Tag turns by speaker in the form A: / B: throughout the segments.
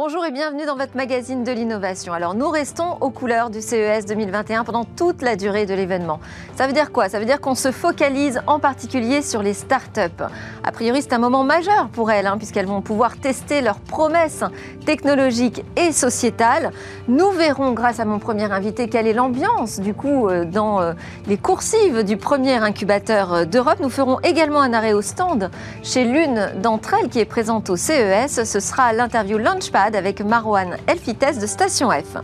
A: Bonjour et bienvenue dans votre magazine de l'innovation. Alors nous restons aux couleurs du CES 2021 pendant toute la durée de l'événement. Ça veut dire quoi? Ça veut dire qu'on se focalise en particulier sur les startups. A priori c'est un moment majeur pour elles hein, puisqu'elles vont pouvoir tester leurs promesses technologiques et sociétales. Nous verrons grâce à mon premier invité quelle est l'ambiance du coup euh, dans euh, les coursives du premier incubateur euh, d'Europe. Nous ferons également un arrêt au stand chez l'une d'entre elles qui est présente au CES. Ce sera l'interview Launchpad avec Marwan Elfites de Station F.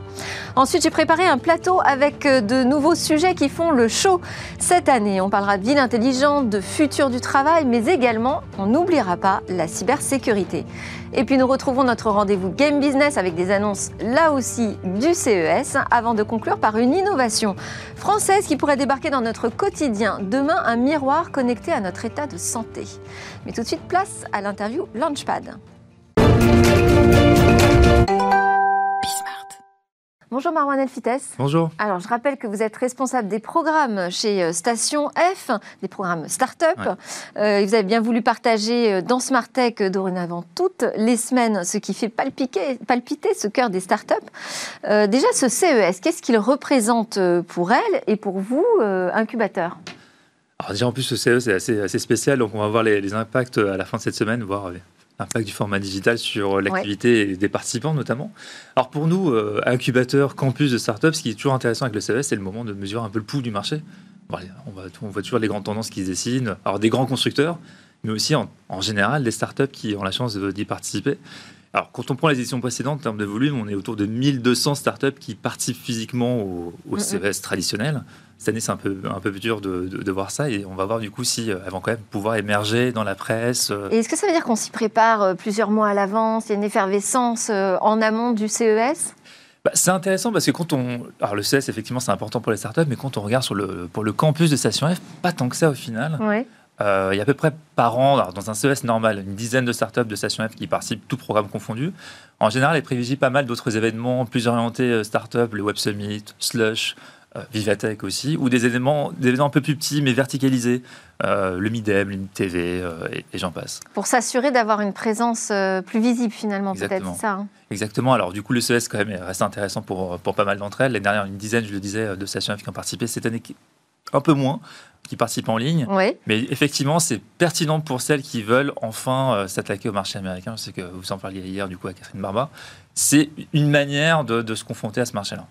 A: Ensuite, j'ai préparé un plateau avec euh, de nouveaux sujets qui font le show cette année. On parlera de ville intelligente, de futur du travail, mais également, on n'oubliera pas la cybersécurité. Et puis nous retrouvons notre rendez-vous Game Business avec des annonces là aussi du CES avant de conclure par une innovation française qui pourrait débarquer dans notre quotidien. Demain, un miroir connecté à notre état de santé. Mais tout de suite, place à l'interview Launchpad. Bonjour Marwan Elfites.
B: Bonjour.
A: Alors je rappelle que vous êtes responsable des programmes chez euh, Station F, des programmes start-up. Euh, vous avez bien voulu partager euh, dans Smart Tech dorénavant toutes les semaines ce qui fait palpiter, palpiter ce cœur des start-up. déjà ce CES, qu'est-ce qu'il représente pour elle et pour vous, incubateur?
B: Alors déjà en plus ce CES est assez, assez spécial, donc on va voir les, les, impacts à la fin de cette semaine, voir l'impact du format digital sur l'activité des participants notamment. Alors pour nous, euh, incubateur, campus de start-up, ce qui est toujours intéressant avec le CES, c'est le moment de mesurer un peu le pouls du marché. on, on, voit toujours les grandes tendances qui se dessinent, alors des grands constructeurs, mais aussi en, général des start-up qui ont la chance d'y participer. Alors, quand on prend les éditions précédentes en termes de volume, on est autour de 1200 startups qui participent physiquement au, au CES traditionnel. Cette année, c'est un peu, un peu plus dur de, de, voir ça et on va voir du coup si euh, elles vont quand même pouvoir émerger dans la presse.
A: Euh. Et est-ce que ça veut dire qu'on s'y prépare euh, plusieurs mois à l'avance? Il y a une effervescence en amont du CES
B: bah, c'est intéressant parce que quand on. Alors, le CES, effectivement, c'est important pour les startups, mais quand on regarde sur le, pour le campus de Station F, pas tant que ça au final. Euh, il y a à peu près par an, dans un CES normal, une dizaine de startups de Station F qui participent, tout programme confondu. En général, elles privilégient pas mal d'autres événements plus orientés startups, le Web Summit, Slush, euh, Vivatech aussi, ou des événements un peu plus petits mais verticalisés, euh, le MIDEM, l'INTV euh, et, et j'en passe.
A: Pour s'assurer d'avoir une présence plus visible finalement, peut-être, ça hein.
B: Exactement. Alors du coup, le CES quand même reste intéressant pour, pour pas mal d'entre elles. L'année dernière, une dizaine, je le disais, de stations qui ont participé. Cette année, un peu moins qui participent en ligne. Mais effectivement, c'est pertinent pour celles qui veulent enfin s'attaquer au marché américain. Je sais que vous en parliez hier du coup à Catherine Barba. C'est une manière de, de se confronter à ce marché-là.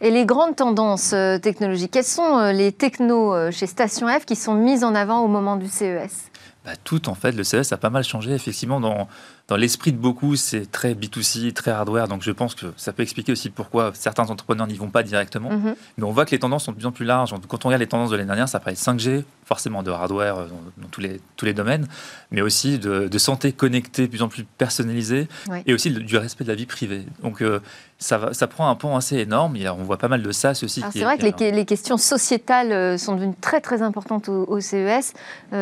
A: Et les grandes tendances euh, technologiques, quelles sont euh, les technos euh, chez Station F qui sont mises en avant au moment du CES
B: bah, Tout, en fait. Le CES a pas mal changé, effectivement, dans, dans l'esprit de beaucoup, c'est très B2C, très hardware. Donc je pense que ça peut expliquer aussi pourquoi certains entrepreneurs n'y vont pas directement. Mhm. Mais on voit que les tendances sont de plus en plus larges. Quand on regarde les tendances de l'année dernière, ça paraît 5G, forcément de hardware euh, dans, tous, les, tous les domaines, mais aussi de, santé connectée, de plus en plus personnalisée, et aussi du respect de la vie privée. Donc euh, ça, va, ça prend un pont assez énorme. on voit pas mal de ça aussi.
A: C'est vrai que les, questions sociétales euh, sont devenues très très importantes au, CES,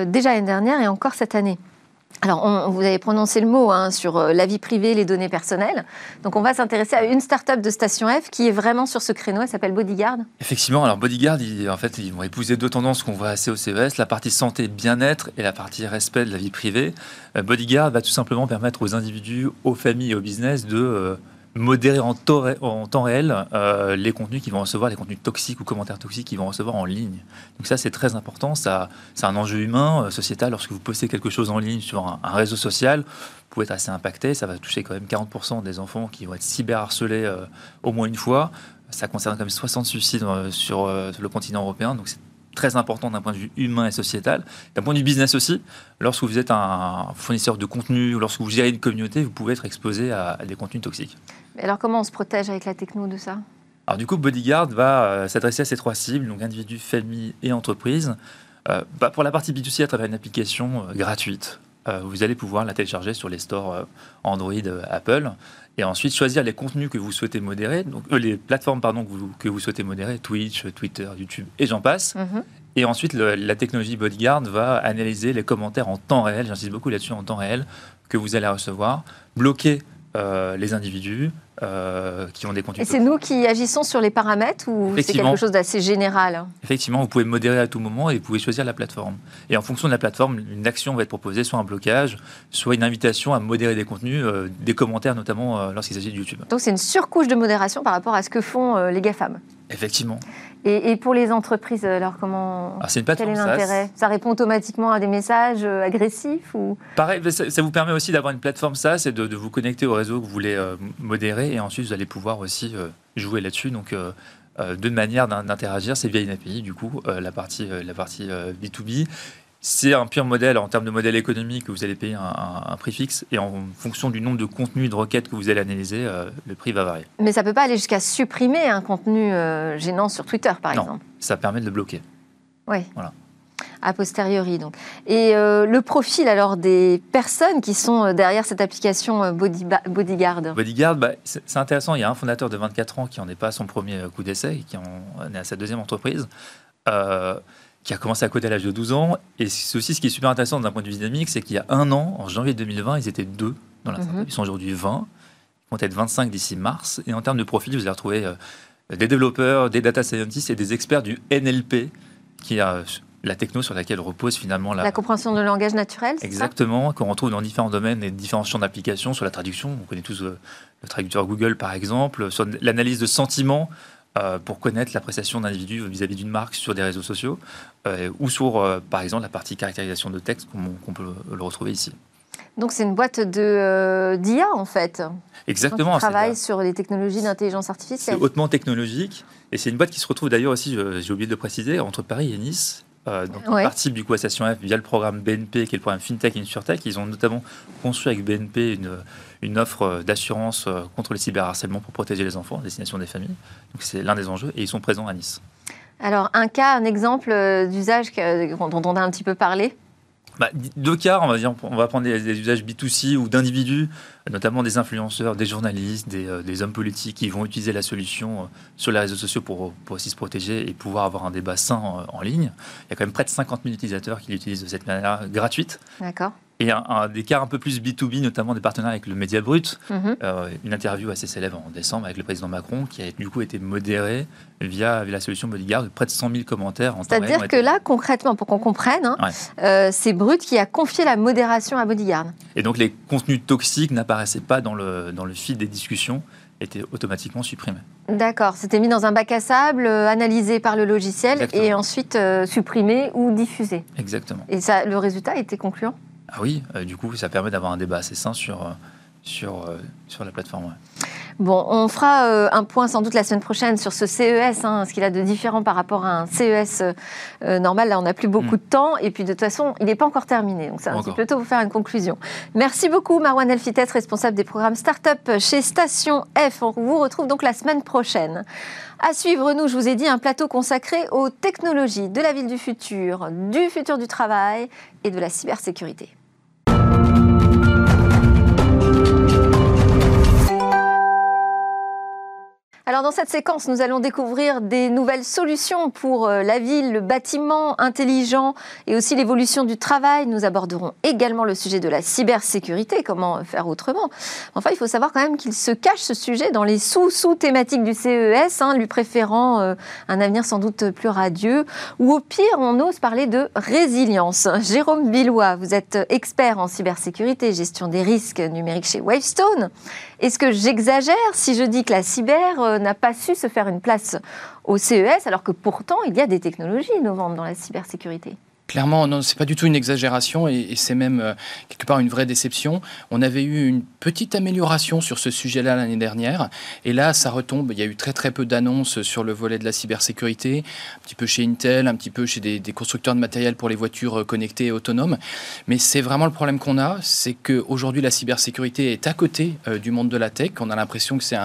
A: déjà l'année dernière et encore cette année. Alors, vous avez prononcé le mot hein, sur euh, la vie privée, les données personnelles. Donc, on va s'intéresser à une start-up de Station F qui est vraiment sur ce créneau. Elle s'appelle Bodyguard.
B: Effectivement. Alors, Bodyguard, en fait, ils vont épouser deux tendances qu'on voit assez au CES la partie santé, bien-être et la partie respect de la vie privée. Euh, Bodyguard va tout simplement permettre aux individus, aux familles et aux business de. Euh, modérer en, temps réel euh, les contenus qu'ils vont recevoir, les contenus toxiques ou commentaires toxiques qu'ils vont recevoir en ligne. Donc ça, c'est très important. C'est un enjeu humain, euh, sociétal. Lorsque vous postez quelque chose en ligne sur un, réseau social, vous pouvez être assez impacté. Ça va toucher quand même 40% des enfants qui vont être cyberharcelés euh, au moins une fois. Ça concerne quand même 60 suicides sur le continent européen. Donc c'est très important d'un point de vue humain et sociétal. D'un point de vue business aussi, lorsque vous êtes un fournisseur de contenu ou lorsque vous gérez une communauté, vous pouvez être exposé à des contenus toxiques
A: alors comment on se protège avec la techno de ça?
B: Alors du coup, Bodyguard va euh, s'adresser à ces trois cibles, donc individus, famille et entreprise. Euh, bah, pour la partie B2C, à travers une application euh, gratuite, vous allez pouvoir la télécharger sur les stores Android, Apple, et ensuite choisir les contenus que vous souhaitez modérer, donc les plateformes pardon, que, vous, que vous souhaitez modérer, Twitch, Twitter, YouTube, et j'en passe. Mhm. Et ensuite, la technologie Bodyguard va analyser les commentaires en temps réel, j'insiste beaucoup là-dessus, en temps réel, que vous allez recevoir, bloquer les individus, euh, qui ont des contenus.
A: Et c'est nous qui agissons sur les paramètres ou c'est quelque chose d'assez général?
B: Effectivement, vous pouvez modérer à tout moment et vous pouvez choisir la plateforme. Et en fonction de la plateforme, une action va être proposée, soit un blocage, soit une invitation à modérer des contenus, euh, des commentaires notamment euh, lorsqu'il s'agit de YouTube.
A: Donc c'est une surcouche de modération par rapport à ce que font les GAFAM?
B: Effectivement.
A: Et, pour les entreprises, alors comment
B: alors, une Quel est
A: l'intérêt? Ça, répond automatiquement à des messages euh, agressifs ou?
B: Pareil, ça, vous permet aussi d'avoir une plateforme SaaS et de, vous connecter au réseau que vous voulez euh, modérer et ensuite vous allez pouvoir aussi euh, jouer là-dessus. Donc deux manières d'interagir, c'est via une API du coup, la partie, la partie B2B c'est un pur modèle en termes de modèle économique que vous allez payer un, prix fixe et en fonction du nombre de contenus de requêtes que vous allez analyser, euh, le prix va varier.
A: Mais ça ne peut pas aller jusqu'à supprimer un contenu euh, gênant sur Twitter, par
B: non,
A: exemple.
B: Ça permet de le bloquer.
A: Oui. Voilà. A posteriori, donc. Et euh, le profil alors des personnes qui sont derrière cette application Bodyguard?
B: Bodyguard, bah, c'est intéressant. Il y a un fondateur de 24 ans qui n'en est pas à son premier coup d'essai, qui en est à sa deuxième entreprise qui a commencé à coder à l'âge de 12 ans. Et c'est aussi ce qui est super intéressant d'un point de vue dynamique, c'est qu'il y a un an, en janvier 2020, ils étaient deux dans la startup. Mhm. Ils sont aujourd'hui 20. Ils vont être 25 d'ici mars. Et en termes de profil, vous allez retrouver euh, des développeurs, des data scientists et des experts du NLP, qui est la techno sur laquelle repose finalement la,
A: la compréhension de langage naturel.
B: Exactement, qu'on retrouve dans différents domaines et différents champs d'application, sur la traduction. On connaît tous euh, le traducteur Google par exemple, sur l'analyse de sentiments. Euh, pour connaître l'appréciation d'individus vis-à-vis d'une marque sur des réseaux sociaux, euh, ou sur, euh, par exemple, la partie caractérisation de texte, comme on, peut le retrouver ici.
A: Donc c'est une boîte de d'IA en fait.
B: Exactement.
A: Qui travaille sur les technologies d'intelligence artificielle.
B: C'est hautement technologique et c'est une boîte qui se retrouve d'ailleurs aussi, j'ai oublié de le préciser, entre Paris et Nice. donc ouais. participe du coup à Station F via le programme BNP qui est le programme FinTech InsurTech. Ils ont notamment construit avec BNP une, une offre d'assurance euh, contre le cyberharcèlement pour protéger les enfants à destination des familles. Donc c'est l'un des enjeux et ils sont présents à Nice.
A: Alors un cas, un exemple euh, d'usage dont on a un petit peu parlé?
B: Bah, deux cas, on va, dire, on va prendre des, usages B2C ou d'individus, notamment des influenceurs, des journalistes, des, euh, hommes politiques qui vont utiliser la solution sur les réseaux sociaux pour, pour aussi se protéger et pouvoir avoir un débat sain en, ligne. Il y a quand même près de 50 000 utilisateurs qui l'utilisent de cette manière gratuite.
A: D'accord
B: et un, des cas un peu plus B2B, notamment des partenaires avec le Média Brut. Mhm. Euh, une interview assez célèbre en décembre avec le président Macron qui a du coup été modérée via, la solution Bodyguard de près de 100 000 commentaires.
A: C'est-à-dire que là, concrètement, pour qu'on comprenne, hein, euh, c'est Brut qui a confié la modération à Bodyguard.
B: Et donc les contenus toxiques n'apparaissaient pas dans le, dans le fil des discussions étaient automatiquement supprimés.
A: D'accord, c'était mis dans un bac à sable, euh, analysé par le logiciel et ensuite supprimé ou diffusé.
B: Exactement.
A: Et ça, le résultat était concluant?
B: Ah oui, euh, du coup, ça permet d'avoir un débat assez sain sur, euh, sur, euh, sur la plateforme.
A: Bon, on fera un point sans doute la semaine prochaine sur ce CES, hein, ce qu'il a de différent par rapport à un CES normal. Là, on n'a plus beaucoup mm. de temps. Et puis, de toute façon, il n'est pas encore terminé. Donc, c'est un petit peu tôt pour faire une conclusion. Merci beaucoup, Marwan Elfites, responsable des programmes Startup chez Station F. On vous retrouve donc la semaine prochaine. À suivre, nous, je vous ai dit, un plateau consacré aux technologies de la ville du futur, du futur du travail et de la cybersécurité. Alors dans cette séquence, nous allons découvrir des nouvelles solutions pour euh, la ville, le bâtiment intelligent et aussi l'évolution du travail. Nous aborderons également le sujet de la cybersécurité, comment faire autrement. Enfin, il faut savoir quand même qu'il se cache ce sujet dans les sous-sous-thématiques du CES, hein, lui préférant euh, un avenir sans doute plus radieux, ou au pire, on ose parler de résilience. Jérôme Billois, vous êtes expert en cybersécurité, gestion des risques numériques chez Wavestone. Est-ce que j'exagère si je dis que la cyber euh, n'a pas su se faire une place au CES alors que pourtant il y a des technologies innovantes dans la cybersécurité?
C: Clairement, non, c'est pas du tout une exagération et, c'est même euh, quelque part une vraie déception. On avait eu une petite amélioration sur ce sujet-là l'année dernière et là, ça retombe. Il y a eu très très peu d'annonces sur le volet de la cybersécurité, un petit peu chez Intel, un petit peu chez des, constructeurs de matériel pour les voitures euh, connectées et autonomes. Mais c'est vraiment le problème qu'on a, c'est qu'aujourd'hui la cybersécurité est à côté euh, du monde de la tech. On a l'impression que c'est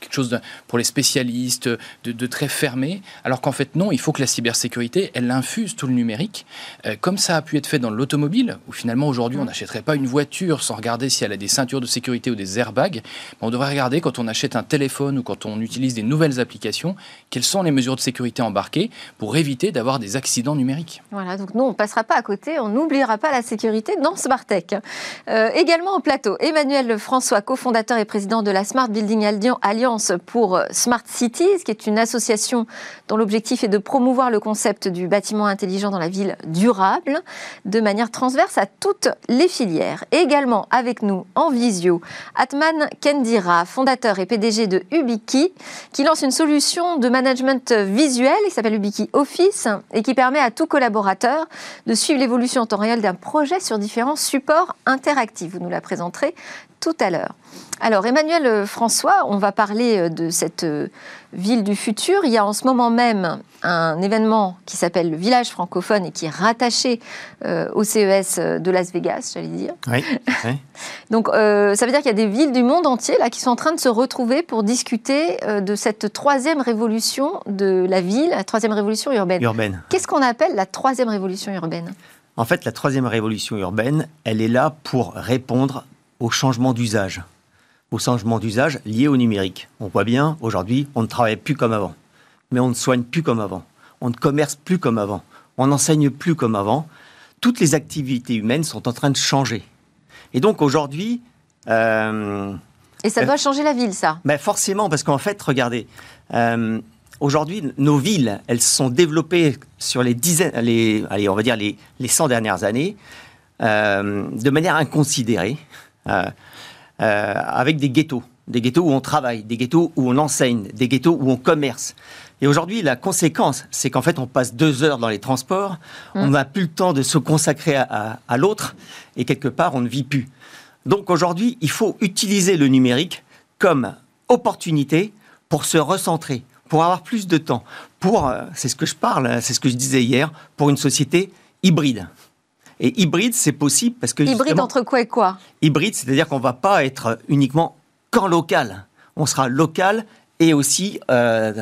C: quelque chose pour les spécialistes, de, de très fermé, alors qu'en fait non, il faut que la cybersécurité, elle infuse tout le numérique. Euh, comme ça a pu être fait dans l'automobile, où finalement aujourd'hui on n'achèterait pas une voiture sans regarder si elle a des ceintures de sécurité ou des airbags, on devrait regarder quand on achète un téléphone ou quand on utilise des nouvelles applications, quelles sont les mesures de sécurité embarquées pour éviter d'avoir des accidents numériques.
A: Voilà, donc nous on passera pas à côté, on n'oubliera pas la sécurité dans Smartech. Euh, également au plateau, Emmanuel François, cofondateur et président de la Smart Building Alliance pour Smart Cities, qui est une association dont l'objectif est de promouvoir le concept du bâtiment intelligent dans la ville durable de manière transverse à toutes les filières. également avec nous en visio, Atman Kendira, fondateur et PDG de Ubiki, qui lance une solution de management visuel qui s'appelle Ubiki Office et qui permet à tout collaborateur de suivre l'évolution en temps réel d'un projet sur différents supports interactifs. Vous nous la présenterez tout à l'heure. Alors Emmanuel euh, François, on va parler euh, de cette euh, ville du futur. Il y a en ce moment même un événement qui s'appelle le village francophone et qui est rattaché au CES de Las Vegas, j'allais dire.
D: Oui.
A: Donc ça veut dire qu'il y a des villes du monde entier là qui sont en train de se retrouver pour discuter de cette troisième révolution de la ville, la troisième révolution urbaine.
D: Urbaine.
A: Qu'est-ce qu'on appelle la troisième révolution urbaine?
D: En fait, la troisième révolution urbaine, elle est là pour répondre au changement d'usage au changement d'usage lié au numérique. On voit bien, aujourd'hui, on ne travaille plus comme avant, mais on ne soigne plus comme avant, on ne commerce plus comme avant, on n'enseigne plus comme avant. Toutes les activités humaines sont en train de changer. Et donc aujourd'hui...
A: Euh, et ça doit changer la ville, ça
D: ben Forcément, parce qu'en fait, regardez, euh, aujourd'hui, nos villes, elles se sont développées sur les dizaines, les, allez, on va dire les, les 100 dernières années, euh, de manière inconsidérée. Euh, avec des ghettos, des ghettos où on travaille, des ghettos où on enseigne, des ghettos où on commerce. Et aujourd'hui, la conséquence, c'est qu'en fait, on passe deux heures dans les transports, mmh. on n'a plus le temps de se consacrer à, l'autre, et quelque part, on ne vit plus. Donc aujourd'hui, il faut utiliser le numérique comme opportunité pour se recentrer, pour avoir plus de temps, pour, euh, c'est ce que je parle, c'est ce que je disais hier, pour une société hybride. Et hybride, c'est possible parce que...
A: Hybride entre quoi et quoi?
D: Hybride, c'est-à-dire qu'on ne va pas être uniquement qu'en local. On sera local et aussi euh,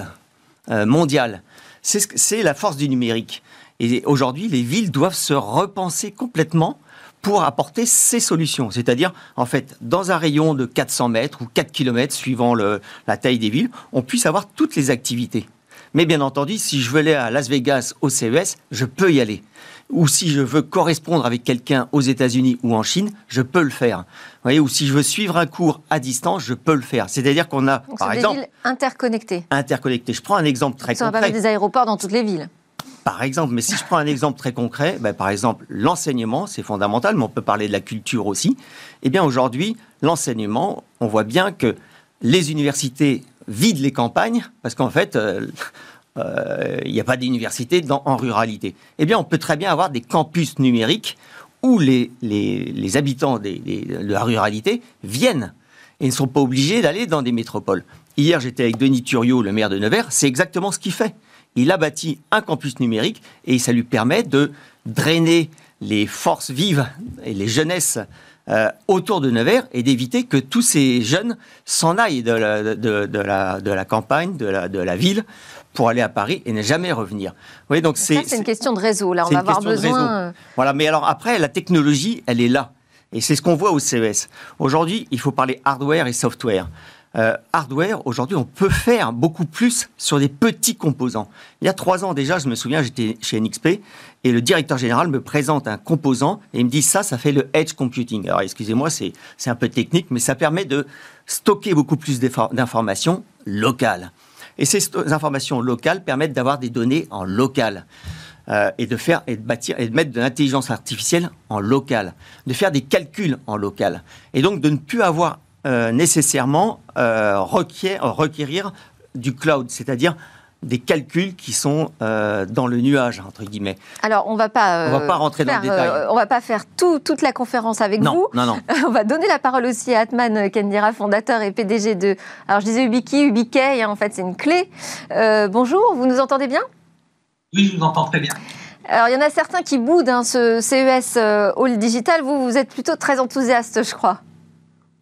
D: euh, mondial. C'est la force du numérique. Et aujourd'hui, les villes doivent se repenser complètement pour apporter ces solutions. C'est-à-dire, en fait, dans un rayon de 400 mètres ou 4 km, suivant le, la taille des villes, on puisse avoir toutes les activités. Mais bien entendu, si je veux aller à Las Vegas au CES, je peux y aller ou si je veux correspondre avec quelqu'un aux États-Unis ou en Chine, je peux le faire. Vous voyez, ou si je veux suivre un cours à distance, je peux le faire. C'est-à-dire qu'on a,
A: Donc, par exemple, des villes interconnectées.
D: Interconnectées. Je prends un exemple très concret. On
A: va des aéroports dans toutes les villes.
D: Par exemple, mais si je prends un exemple très concret, ben, par exemple, l'enseignement, c'est fondamental, mais on peut parler de la culture aussi. Eh bien, aujourd'hui, l'enseignement, on voit bien que les universités vident les campagnes, parce qu'en fait, euh, euh, il n'y a pas d'université en ruralité. Eh bien, on peut très bien avoir des campus numériques où les, les, habitants de la ruralité viennent et ne sont pas obligés d'aller dans des métropoles. Hier, j'étais avec Denis Thuriot, le maire de Nevers, c'est exactement ce qu'il fait. Il a bâti un campus numérique et ça lui permet de drainer les forces vives et les jeunesses euh, autour de Nevers et d'éviter que tous ces jeunes s'en aillent de la, de, la, de la campagne, de la, de la ville, pour aller à Paris et ne jamais revenir.
A: Oui, donc c'est une question de réseau. Là, on va avoir besoin.
D: Euh, voilà, mais alors après, la technologie, elle est là, et c'est ce qu'on voit au CES. Aujourd'hui, il faut parler hardware et software. Euh, hardware, aujourd'hui, on peut faire beaucoup plus sur des petits composants. Il y a trois ans déjà, je me souviens, j'étais chez NXP et le directeur général me présente un composant et il me dit ça, ça fait le edge computing. Alors, excusez-moi, c'est un peu technique, mais ça permet de stocker beaucoup plus d'informations locales. Et ces informations locales permettent d'avoir des données en local. Euh, et de faire et de bâtir et de mettre de l'intelligence artificielle en local, de faire des calculs en local, et donc de ne plus avoir euh, nécessairement euh, requérir du cloud, c'est-à-dire des calculs qui sont euh, dans le nuage entre guillemets.
A: Alors on va pas,
D: on va pas rentrer
A: dans
D: le détail.
A: on va pas faire tout, toute la conférence avec
D: vous. Non, non.
A: on va donner la parole aussi à Atman Kendira, fondateur et PDG de. Alors je disais Ubiki, Ubikey, hein, en fait c'est une clé. bonjour, vous nous entendez bien?
E: Oui, je vous entends très bien.
A: Alors il y en a certains qui boudent hein, ce CES Hall Digital. Vous, vous êtes plutôt très enthousiaste, je crois.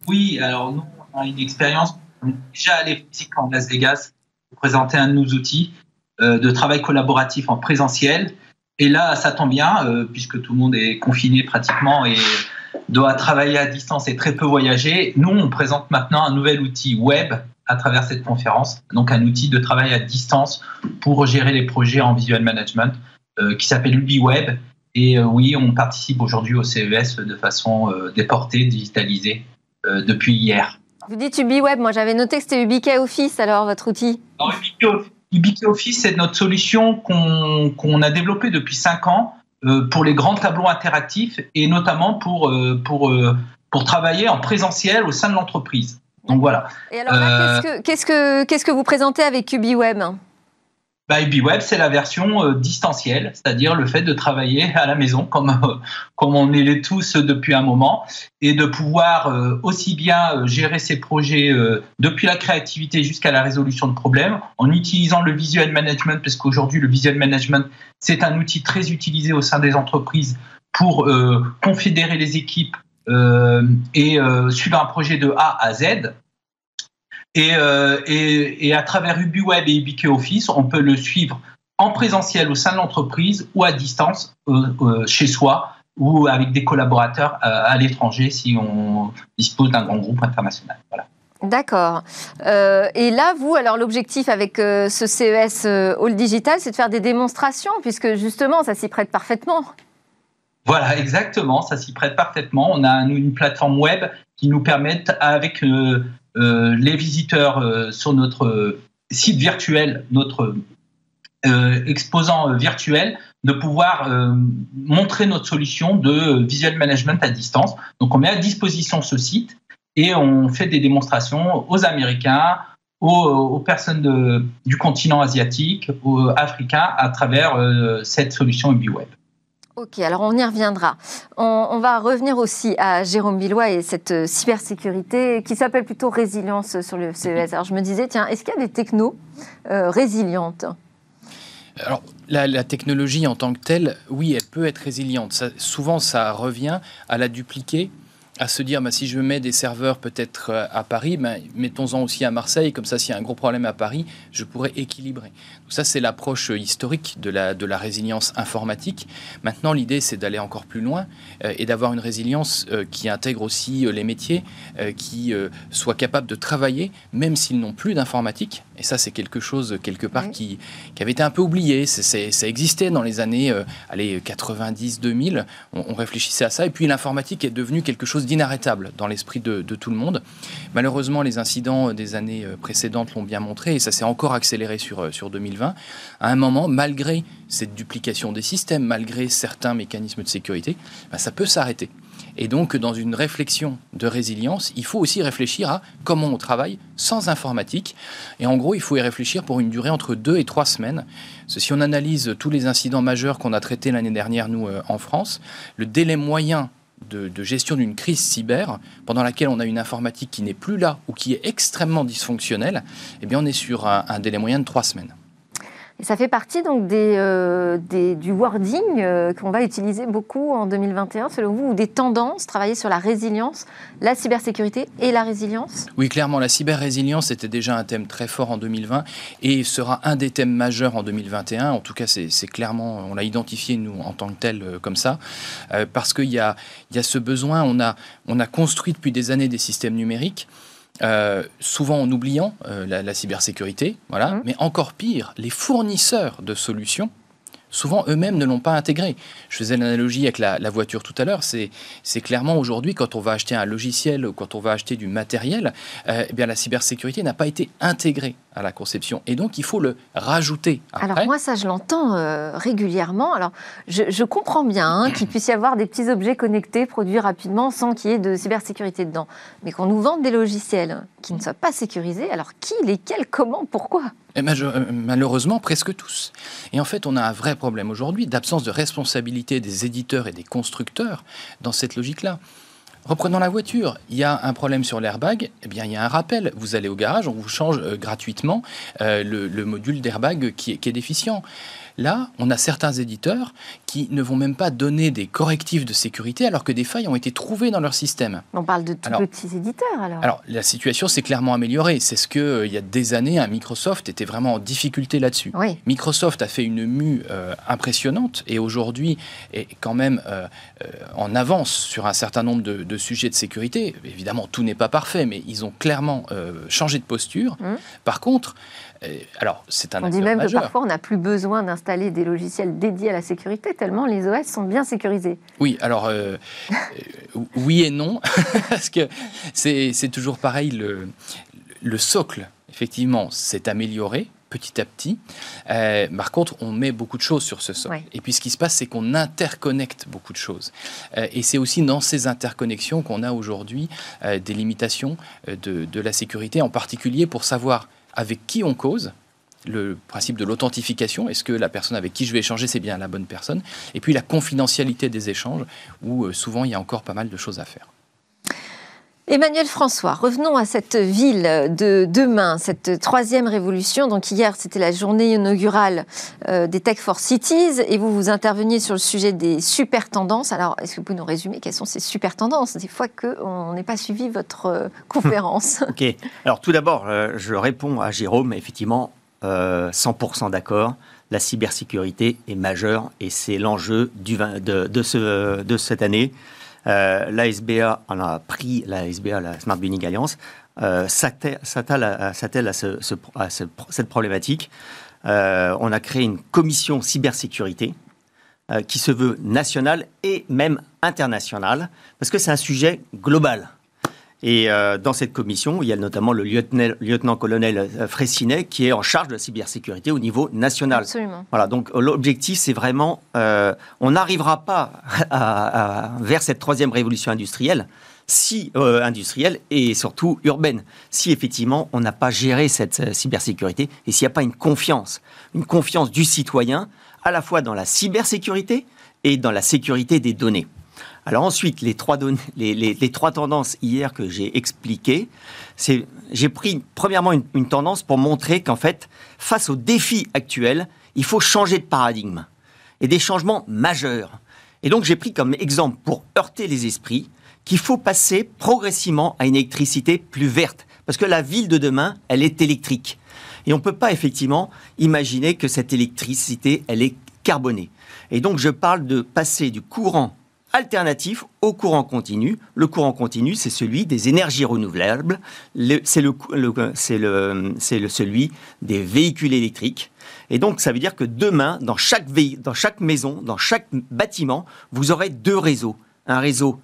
E: Oui, alors nous, on a une expérience. On est déjà allé physiquement à Las Vegas présenter un de nos outils euh, de travail collaboratif en présentiel. Et là, ça tombe bien, euh, puisque tout le monde est confiné pratiquement et doit travailler à distance et très peu voyager. Nous, on présente maintenant un nouvel outil web à travers cette conférence, donc un outil de travail à distance pour gérer les projets en visual management euh, qui s'appelle UbiWeb. Et oui, on participe aujourd'hui au CES de façon déportée, digitalisée depuis hier.
A: Vous dites UbiWeb, moi j'avais noté que c'était UbiK Office alors votre outil.
E: UbiKey Office, c'est notre solution qu'on a développée depuis 5 ans euh, pour les grands tableaux interactifs et notamment pour, euh, pour, euh, pour travailler en présentiel au sein de l'entreprise. Donc voilà.
A: Et alors là, qu'est-ce que, qu'est-ce que vous présentez avec UbiWeb
E: bah, UbiWeb, c'est la version euh, distancielle, c'est-à-dire le fait de travailler à la maison, comme, euh, comme on est tous depuis un moment, et de pouvoir euh, aussi bien gérer ses projets depuis la créativité jusqu'à la résolution de problèmes, en utilisant le visual management, parce qu'aujourd'hui, le visual management, c'est un outil très utilisé au sein des entreprises pour confédérer les équipes et suivre un projet de A à Z. Euh, et, et, à travers UbiWeb et UbiKey Office, on peut le suivre en présentiel au sein de l'entreprise ou à distance euh, euh, chez soi ou avec des collaborateurs à l'étranger si on dispose d'un grand groupe international. Voilà.
A: D'accord. et là, vous, alors l'objectif avec ce CES All Digital, c'est de faire des démonstrations, puisque justement, ça s'y prête parfaitement.
E: Voilà, exactement, ça s'y prête parfaitement. On a une plateforme web qui nous permet, avec euh, les visiteurs euh, sur notre site virtuel, notre euh, exposant virtuel, de pouvoir montrer notre solution de visual management à distance. Donc on met à disposition ce site et on fait des démonstrations aux Américains, aux, personnes du continent asiatique, aux Africains à travers cette solution UbiWeb.
A: Ok, alors on y reviendra. On, va revenir aussi à Jérôme Billois et cette euh, cybersécurité qui s'appelle plutôt résilience sur le CES. Alors je me disais, tiens, est-ce qu'il y a des technos euh, résilientes?
C: Alors, la, technologie en tant que telle, oui, elle peut être résiliente. souvent, ça revient à la dupliquer à se dire, bah, si je mets des serveurs peut-être euh, à Paris, bah, mettons-en aussi à Marseille, comme ça s'il y a un gros problème à Paris, je pourrais équilibrer. Donc ça, c'est l'approche euh, historique de la, de la résilience informatique. Maintenant, l'idée, c'est d'aller encore plus loin euh, et d'avoir une résilience qui intègre aussi les métiers, qui soit capable de travailler, même s'ils n'ont plus d'informatique. Et ça, c'est quelque chose, quelque part, qui, qui, avait été un peu oublié. Ça existait dans les années allez, 90-2000. On, on réfléchissait à ça. Et puis, l'informatique est devenue quelque chose inarrêtable dans l'esprit de, tout le monde. Malheureusement, les incidents des années euh, précédentes l'ont bien montré et ça s'est encore accéléré sur, euh, sur 2020. À un moment, malgré cette duplication des systèmes, malgré certains mécanismes de sécurité, ben, ça peut s'arrêter. Et donc, dans une réflexion de résilience, il faut aussi réfléchir à comment on travaille sans informatique. Et en gros, il faut y réfléchir pour une durée entre deux et trois semaines. Si on analyse tous les incidents majeurs qu'on a traités l'année dernière, nous, euh, en France, le délai moyen de, gestion d'une crise cyber pendant laquelle on a une informatique qui n'est plus là ou qui est extrêmement dysfonctionnelle, eh bien on est sur un délai moyen de trois semaines
A: ça fait partie donc euh, du wording euh, qu'on va utiliser beaucoup en 2021, selon vous, ou des tendances, travailler sur la résilience, la cybersécurité et la résilience?
C: Oui, clairement, la cyber-résilience était déjà un thème très fort en 2020 et sera un des thèmes majeurs en 2021. En tout cas, c'est clairement, on l'a identifié, nous, en tant que tel, euh, comme ça, parce qu'il y a, ce besoin, on a construit depuis des années des systèmes numériques. Euh, souvent en oubliant euh, la, cybersécurité, voilà. Mmh. Mais encore pire, les fournisseurs de solutions souvent eux-mêmes ne l'ont pas intégré. Je faisais l'analogie avec la, voiture tout à l'heure, c'est, clairement aujourd'hui quand on va acheter un logiciel ou quand on va acheter du matériel, euh, eh bien la cybersécurité n'a pas été intégrée à la conception et donc il faut le rajouter.
A: Alors moi ça je l'entends euh, régulièrement. Alors je, comprends bien hein, qu'il puisse y avoir des petits objets connectés produits rapidement sans qu'il y ait de cybersécurité dedans, mais qu'on nous vende des logiciels qui ne soient pas sécurisés, alors qui, lesquels, comment, pourquoi?
C: Eh ben, euh, malheureusement, presque tous. Et en fait, on a un vrai problème aujourd'hui d'absence de responsabilité des éditeurs et des constructeurs dans cette logique-là. Reprenons la voiture. Il y a un problème sur l'airbag. Eh bien, il y a un rappel. Vous allez au garage, on vous change euh, gratuitement euh, le, module d'airbag qui, est déficient. Là, on a certains éditeurs qui ne vont même pas donner des correctifs de sécurité alors que des failles ont été trouvées dans leur système.
A: On parle de tout petits éditeurs alors.
C: Alors la situation s'est clairement améliorée. C'est ce que euh, il y a des années, un Microsoft était vraiment en difficulté là-dessus.
A: Oui.
C: Microsoft a fait une mue euh, impressionnante et aujourd'hui est quand même euh, en avance sur un certain nombre de, sujets de sécurité. Évidemment, tout n'est pas parfait, mais ils ont clairement changé de posture. Mmh. Par contre, alors, c'est un
A: On dit même que parfois, on n'a plus besoin d'installer des logiciels dédiés à la sécurité, tellement les OS sont bien sécurisés.
C: Oui, alors, euh, euh, oui et non, parce que c'est toujours pareil, le, le socle, effectivement, s'est amélioré petit à petit. Euh, par contre, on met beaucoup de choses sur ce socle. Et puis, ce qui se passe, c'est qu'on interconnecte beaucoup de choses. et c'est aussi dans ces interconnexions qu'on a aujourd'hui des limitations de, de la sécurité, en particulier pour savoir avec qui on cause, le principe de l'authentification, est-ce que la personne avec qui je vais échanger, c'est bien la bonne personne, et puis la confidentialité des échanges, où euh, souvent il y a encore pas mal de choses à faire.
A: Emmanuel François, revenons à cette ville de demain, cette troisième révolution. Donc hier, c'était la journée inaugurale euh, des Tech for Cities et vous vous interveniez sur le sujet des super tendances. Alors, est-ce que vous pouvez nous résumer quelles sont ces super tendances des fois qu'on n'ait pas suivi votre euh, conférence?
D: Ok. Alors tout d'abord, euh, je réponds à Jérôme. Effectivement, 100% d'accord. La cybersécurité est majeure et c'est l'enjeu de, de, ce, de cette année. Euh, L'ASBA en a pris, l'ASBA, la Smart Building Alliance, euh, s'attelle à, cette problématique. Euh, on a créé une commission cybersécurité euh, qui se veut nationale et même internationale, parce que c'est un sujet global. Et euh, dans cette commission, il y a notamment le lieutenant-colonel euh, Fressinet qui est en charge de la cybersécurité au niveau national.
A: Absolument.
D: Voilà, donc euh, l'objectif, c'est vraiment, on n'arrivera pas vers cette troisième révolution industrielle si industrielle et surtout urbaine, si effectivement on n'a pas géré cette cybersécurité et s'il n'y a pas une confiance, une confiance du citoyen à la fois dans la cybersécurité et dans la sécurité des données. Alors ensuite, les trois, tendances hier que j'ai expliquées, c'est j'ai pris premièrement une, tendance pour montrer qu'en fait, face aux défis actuels, il faut changer de paradigme et des changements majeurs. Et donc j'ai pris comme exemple pour heurter les esprits qu'il faut passer progressivement à une électricité plus verte parce que la ville de demain, elle est électrique. Et on ne peut pas effectivement imaginer que cette électricité, elle est carbonée. Et donc je parle de passer du courant alternatif au courant continu. Le courant continu, c'est celui des énergies renouvelables, c'est le, celui des véhicules électriques. Et donc, ça veut dire que demain, dans chaque, dans chaque maison, dans chaque bâtiment, vous aurez deux réseaux. Un réseau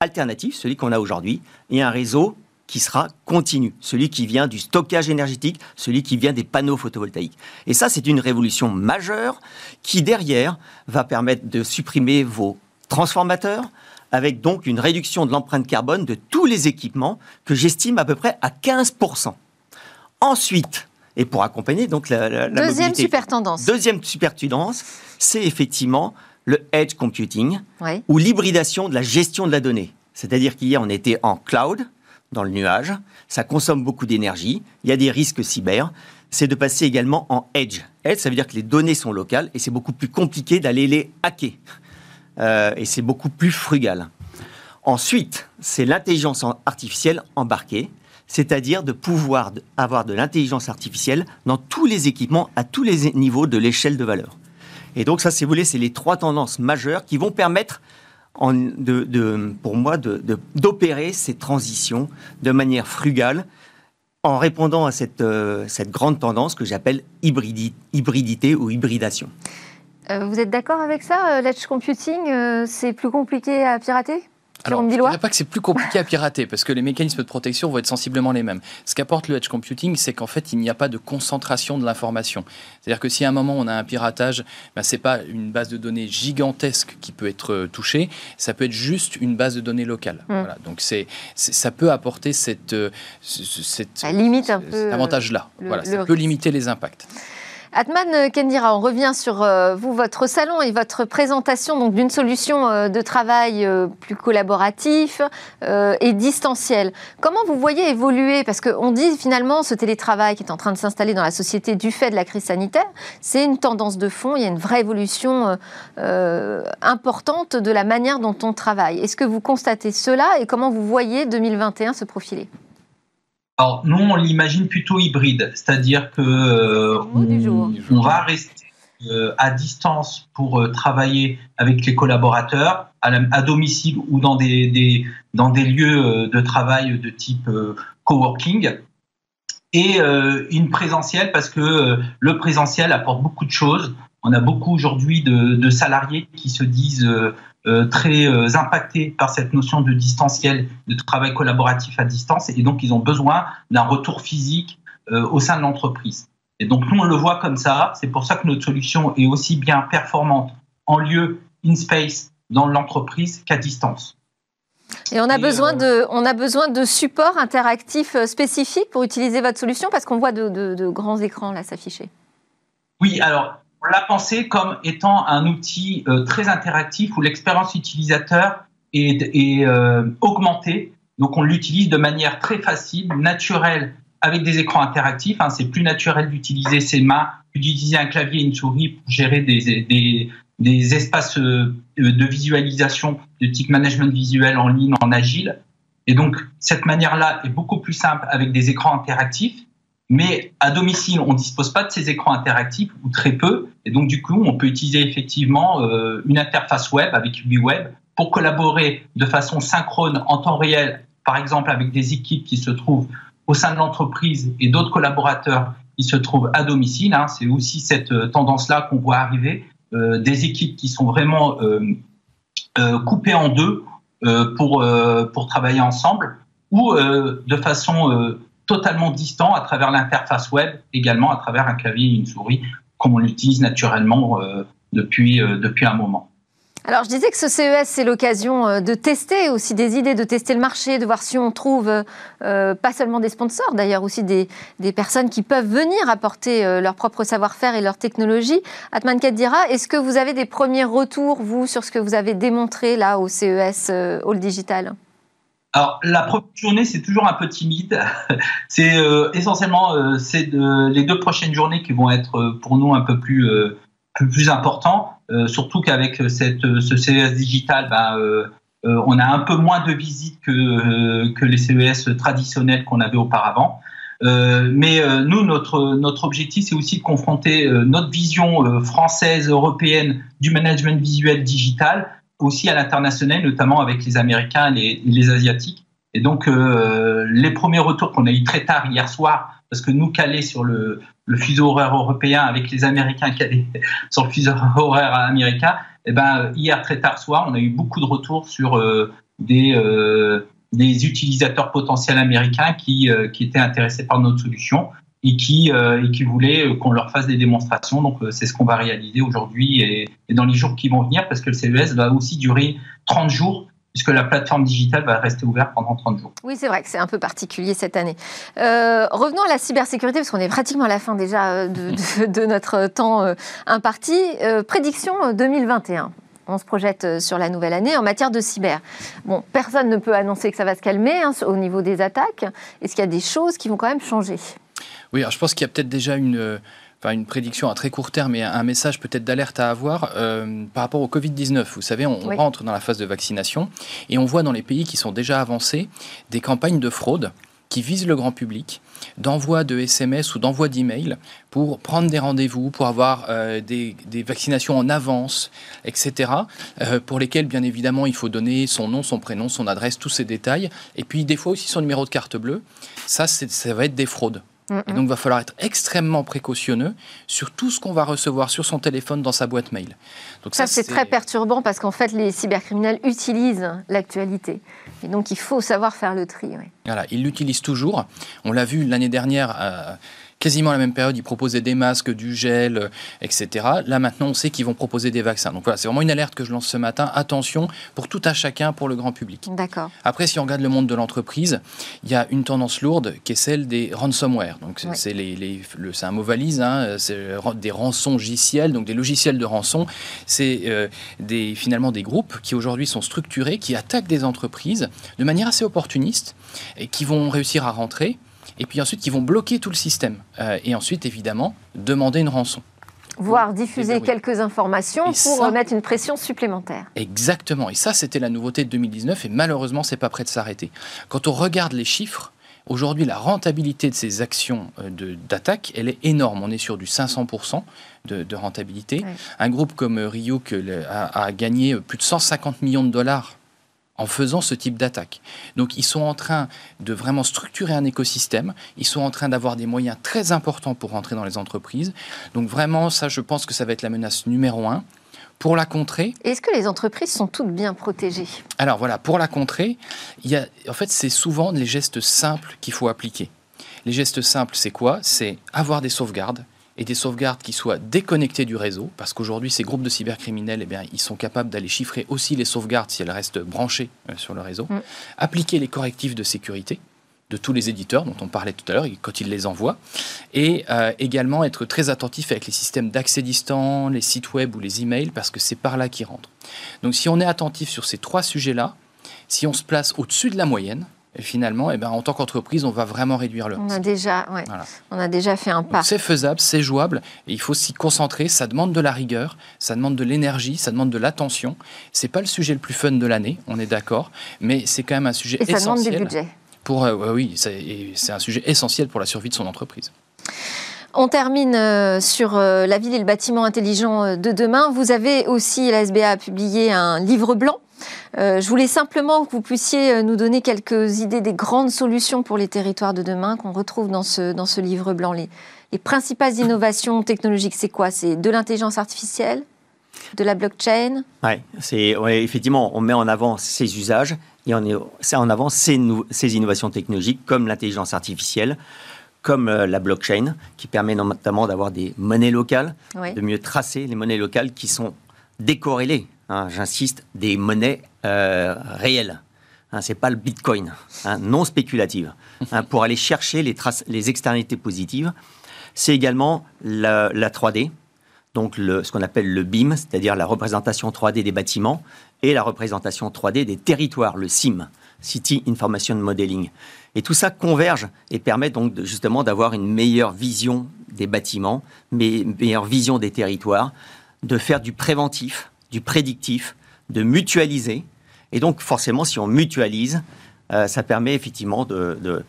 D: alternatif, celui qu'on a aujourd'hui, et un réseau qui sera continu, celui qui vient du stockage énergétique, celui qui vient des panneaux photovoltaïques. Et ça, c'est une révolution majeure qui, derrière, va permettre de supprimer vos transformateur, avec donc une réduction de l'empreinte carbone de tous les équipements que j'estime à peu près à 15%. Ensuite, et pour accompagner donc la,
A: deuxième super tendance.
D: Deuxième super tendance, c'est effectivement le edge computing ou l'hybridation de la gestion de la donnée. C'est-à-dire qu'hier on était en cloud, dans le nuage, ça consomme beaucoup d'énergie, il y a des risques cyber. C'est de passer également en edge. Edge, ça veut dire que les données sont locales et c'est beaucoup plus compliqué d'aller les hacker. Euh, et c'est beaucoup plus frugal. Ensuite, c'est l'intelligence artificielle embarquée, c'est-à-dire de pouvoir avoir de l'intelligence artificielle dans tous les équipements, à tous les niveaux de l'échelle de valeur. Et donc ça, si vous voulez, c'est les trois tendances majeures qui vont permettre, pour moi, d'opérer ces transitions de manière frugale en répondant à cette, euh, cette grande tendance que j'appelle hybridité ou hybridation.
A: Euh, vous êtes d'accord avec ça euh, L'edge computing, euh, c'est plus compliqué à pirater
C: alors, je ne dirais pas que c'est plus compliqué à pirater, parce que les mécanismes de protection vont être sensiblement les mêmes. Ce qu'apporte le edge computing, c'est qu'en fait, il n'y a pas de concentration de l'information. C'est-à-dire que si à un moment on a un piratage, ben, ce n'est pas une base de données gigantesque qui peut être touchée, ça peut être juste une base de données locale. Hmm. Voilà. Donc c'est, ça peut apporter cette,
A: cette, limite un peu
C: avantage-là. Voilà, ça peut limiter les impacts.
A: Atman Kendira, on revient sur euh, votre salon et votre présentation d'une solution euh, de travail euh, plus collaboratif et distanciel. Comment vous voyez évoluer Parce qu'on dit finalement ce télétravail qui est en train de s'installer dans la société du fait de la crise sanitaire, c'est une tendance de fond. Il y a une vraie évolution importante de la manière dont on travaille. Est-ce que vous constatez cela et comment vous voyez 2021 se profiler?
E: Alors nous, on l'imagine plutôt hybride, c'est-à-dire que euh, on, va rester euh, à distance pour euh, travailler avec les collaborateurs à, domicile ou dans des, dans des lieux de travail de type coworking et une présentielle parce que le présentiel apporte beaucoup de choses. On a beaucoup aujourd'hui de, de, salariés qui se disent très euh, impactés par cette notion de distanciel, de travail collaboratif à distance, et donc ils ont besoin d'un retour physique euh, au sein de l'entreprise. Et donc nous, on le voit comme ça, c'est pour ça que notre solution est aussi bien performante en lieu, in space, dans l'entreprise qu'à distance.
A: Et on a, besoin de, on a besoin de supports interactifs spécifiques pour utiliser votre solution parce qu'on voit de, de grands écrans là s'afficher.
E: Oui, alors on l'a pensé comme étant un outil euh, très interactif où l'expérience utilisateur est, euh, augmentée. Donc on l'utilise de manière très facile, naturelle, avec des écrans interactifs. Hein. C'est plus naturel d'utiliser ses mains que d'utiliser un clavier et une souris pour gérer des, des espaces euh, de visualisation de type management visuel en ligne, en agile. Et donc cette manière-là est beaucoup plus simple avec des écrans interactifs. Mais à domicile, on ne dispose pas de ces écrans interactifs ou très peu. Et donc, du coup, on peut utiliser effectivement euh, une interface web avec UbiWeb pour collaborer de façon synchrone en temps réel, par exemple avec des équipes qui se trouvent au sein de l'entreprise et d'autres collaborateurs qui se trouvent à domicile. Hein. C'est aussi cette euh, tendance-là qu'on voit arriver, euh, des équipes qui sont vraiment coupées en deux pour, pour travailler ensemble ou de façon totalement distant à travers l'interface web, également à travers un clavier et une souris, comme on l'utilise naturellement euh, depuis, euh, depuis un moment.
A: Alors, je disais que ce CES, c'est l'occasion euh, de tester aussi des idées, de tester le marché, de voir si on trouve pas seulement des sponsors, d'ailleurs aussi des, des, personnes qui peuvent venir apporter leur propre savoir-faire et leur technologie. Atman Kadira, est-ce que vous avez des premiers retours, vous, sur ce que vous avez démontré là au CES All Digital?
E: Alors, la première journée, c'est toujours un peu timide. c'est euh, essentiellement euh, c'est les deux prochaines journées qui vont être euh, pour nous un peu plus, plus, plus importants. surtout qu'avec ce CES digital, ben, on a un peu moins de visites que, que les CES traditionnels qu'on avait auparavant. mais nous, notre, notre objectif, c'est aussi de confronter notre vision française, européenne du management visuel digital aussi à l'international, notamment avec les Américains et les, Asiatiques. Et donc, euh, les premiers retours qu'on a eu très tard hier soir, parce que nous calés sur le, le fuseau horaire européen avec les Américains calés sur le fuseau horaire américain, eh ben, hier très tard soir, on a eu beaucoup de retours sur euh, des, euh, des utilisateurs potentiels américains qui, qui étaient intéressés par notre solution et qui, euh, et qui voulaient euh, qu'on leur fasse des démonstrations. Donc euh, c'est ce qu'on va réaliser aujourd'hui et, dans les jours qui vont venir parce que le CES va aussi durer 30 jours puisque la plateforme digitale va rester ouverte pendant 30 jours.
A: Oui, c'est vrai que c'est un peu particulier cette année. revenons à la cybersécurité, parce qu'on est pratiquement à la fin déjà de, de, notre temps imparti. prédiction 2021 on se projette sur la nouvelle année en matière de cyber. Bon, personne ne peut annoncer que ça va se calmer hein, au niveau des attaques. Est-ce qu'il y a des choses qui vont quand même changer?
C: Oui, alors je pense qu'il y a peut-être déjà une, euh, enfin, une prédiction à très court terme et un message peut-être d'alerte à avoir euh, par rapport au Covid-19. Vous savez, on, rentre dans la phase de vaccination et on voit dans les pays qui sont déjà avancés des campagnes de fraude qui visent le grand public, d'envoi de SMS ou d'envoi d'email pour prendre des rendez-vous, pour avoir euh, des, vaccinations en avance, etc., pour lesquels, bien évidemment, il faut donner son nom, son prénom, son adresse, tous ces détails, et puis des fois aussi son numéro de carte bleue. Ça, ça va être des fraudes. Et donc, il va falloir être extrêmement précautionneux sur tout ce qu'on va recevoir sur son téléphone dans sa boîte mail.
A: Donc ça, c'est très perturbant parce qu'en fait, les cybercriminels utilisent l'actualité. Et donc, il faut savoir faire le tri.
C: Voilà, ils l'utilisent toujours. On l'a vu l'année dernière. Euh, quasiment à la même période, ils proposaient des masques, du gel, euh, etc. Là, maintenant, on sait qu'ils vont proposer des vaccins. Donc voilà, c'est vraiment une alerte que je lance ce matin. Attention, pour tout à chacun, pour le grand public.
A: D'accord.
C: Après, si on regarde le monde de l'entreprise, il y a une tendance lourde qui est celle des ransomware. Donc, c'est
A: Ouais.
C: c'est les, les- le- c'est un mot valise, hein, c'est ran- des rançongiciels, donc des logiciels de rançon. C'est euh, des, finalement des groupes qui aujourd'hui sont structurés, qui attaquent des entreprises de manière assez opportuniste et qui vont réussir à rentrer. Et puis ensuite, qui vont bloquer tout le système. Euh, et ensuite, évidemment, demander une rançon.
A: Voire diffuser
C: Eh ben oui.
A: quelques informations
C: Et
A: pour
C: ça-
A: mettre une pression supplémentaire.
C: Exactement. Et ça, c'était la nouveauté de 2019. Et malheureusement, c'est pas prêt de s'arrêter. Quand on regarde les chiffres, aujourd'hui, la rentabilité de ces actions euh, d'attaque, elle est énorme. On est sur du 500% de, de rentabilité.
A: Ouais.
C: Un groupe comme euh, le- a, a gagné plus de 150 millions de dollars en faisant ce type d'attaque. Donc ils sont en train de vraiment structurer un écosystème, ils sont en train d'avoir des moyens très importants pour rentrer dans les entreprises. Donc vraiment, ça, je pense que ça va être la menace numéro un. Pour la contrer,
A: Est-ce que les entreprises sont toutes bien protégées?
C: Alors voilà, pour la contrer, il y a, en fait, c'est souvent les gestes simples qu'il faut appliquer. Les gestes simples, c'est quoi? C'est avoir des sauvegardes et des sauvegardes qui soient déconnectées du réseau, parce qu'aujourd'hui, ces groupes de cybercriminels, eh bien, ils sont capables d'aller chiffrer aussi les sauvegardes si elles restent branchées euh, sur le réseau.
A: Mm.
C: Appliquer les correctifs de sécurité de tous les éditeurs dont on parlait tout à l'heure, quand ils les envoient, et euh, également être très attentif avec les systèmes d'accès distant, les sites web ou les emails, parce que c'est par là qu'ils rentrent. Donc si on est attentif sur ces trois sujets-là, si on se place au-dessus de la moyenne, et finalement, eh ben, en tant qu'entreprise, on va vraiment réduire le
A: on
C: risque.
A: a, déjà, ouais,
C: Voilà.
A: on a déjà fait un pas.
C: C'est faisable, c'est jouable, et il faut s'y concentrer. Ça demande de la rigueur, ça demande de l'énergie, ça demande de l'attention. C'est pas le sujet le plus fun de l'année, on est d'accord, mais c'est quand même un sujet
A: Et ça demande du budget.
C: Pour, euh, ouais, oui, c'est un sujet essentiel pour la survie de son entreprise.
A: On termine euh, sur euh, la ville et le bâtiment intelligent euh, de demain. Vous avez aussi, la SBA a publié un livre blanc. Euh, je voulais simplement que vous puissiez euh, nous donner quelques idées des grandes solutions pour les territoires de demain qu'on retrouve dans ce, dans ce livre blanc. Les, les principales innovations technologiques, c'est quoi? C'est de l'intelligence artificielle, de la blockchain?
D: C'est ouais, effectivement, on met en avant ces usages et on c'est en avant ces, ces innovations technologiques comme l'intelligence artificielle, comme euh, la blockchain, qui permet notamment d'avoir des monnaies locales,
A: Oui.
D: de mieux tracer les monnaies locales qui sont décorrélées. Hein, J'insiste, des monnaies euh, réelles. Hein, c'est pas le Bitcoin, hein, non spéculative, hein, pour aller chercher les, traces, les externalités positives. C'est également la, la 3D, donc ce qu'on appelle le BIM, c'est-à-dire la représentation 3D des bâtiments, et la représentation 3D des territoires, le CIM, City Information Modeling. Et tout ça converge et permet donc justement d'avoir une meilleure vision des bâtiments, mais meilleure vision des territoires, de faire du préventif, du prédictif, de mutualiser. Et donc forcément, si on mutualise, euh, ça permet effectivement de, de,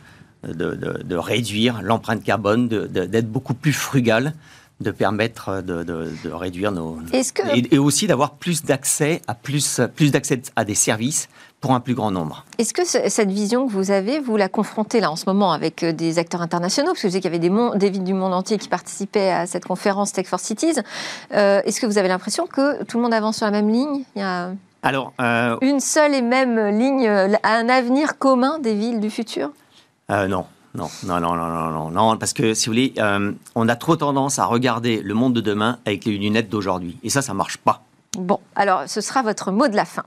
D: de- de- réduire l'empreinte carbone, d'être beaucoup plus frugal, de permettre de, de- de réduire nos...
A: Que,
D: Et, et aussi d'avoir plus d'accès à plus, plus d'accès à des services pour un plus grand nombre.
A: est-ce que ce- cette vision que vous avez, vous la confrontez là en ce moment avec euh, des acteurs internationaux? Parce que je sais qu'il y avait des, villes du monde entier qui participaient à cette conférence Tech for Cities. Euh, Est-ce que vous avez l'impression que tout le monde avance sur la même ligne? Il y a
D: Alors, euh,
A: une seule et même ligne, un avenir commun des villes du futur?
D: Euh, non. Non, non, non, non, non, non, parce que si vous voulez, on a trop tendance à regarder le monde de demain avec les lunettes d'aujourd'hui. Et ça, ça marche pas.
A: Bon, alors ce sera votre mot de la fin.